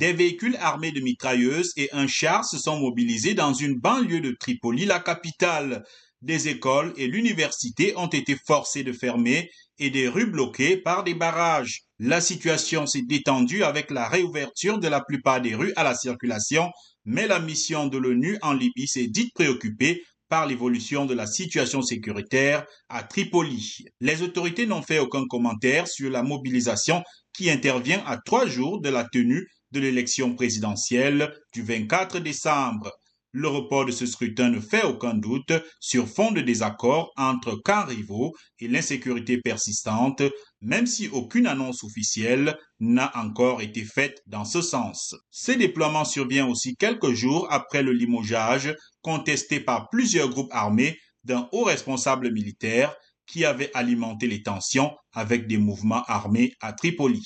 Des véhicules armés de mitrailleuses et un char se sont mobilisés dans une banlieue de Tripoli, la capitale. Des écoles et l'université ont été forcées de fermer et des rues bloquées par des barrages. La situation s'est détendue avec la réouverture de la plupart des rues à la circulation, mais la mission de l'ONU en Libye s'est dite préoccupée par l'évolution de la situation sécuritaire à Tripoli. Les autorités n'ont fait aucun commentaire sur la mobilisation qui intervient à trois jours de la tenue de l'élection présidentielle du 24 décembre. Le report de ce scrutin ne fait aucun doute sur fond de désaccord entre camps rivaux et l'insécurité persistante, même si aucune annonce officielle n'a encore été faite dans ce sens. Ce déploiement survient aussi quelques jours après le limogeage contesté par plusieurs groupes armés d'un haut responsable militaire qui avait alimenté les tensions avec des mouvements armés à Tripoli.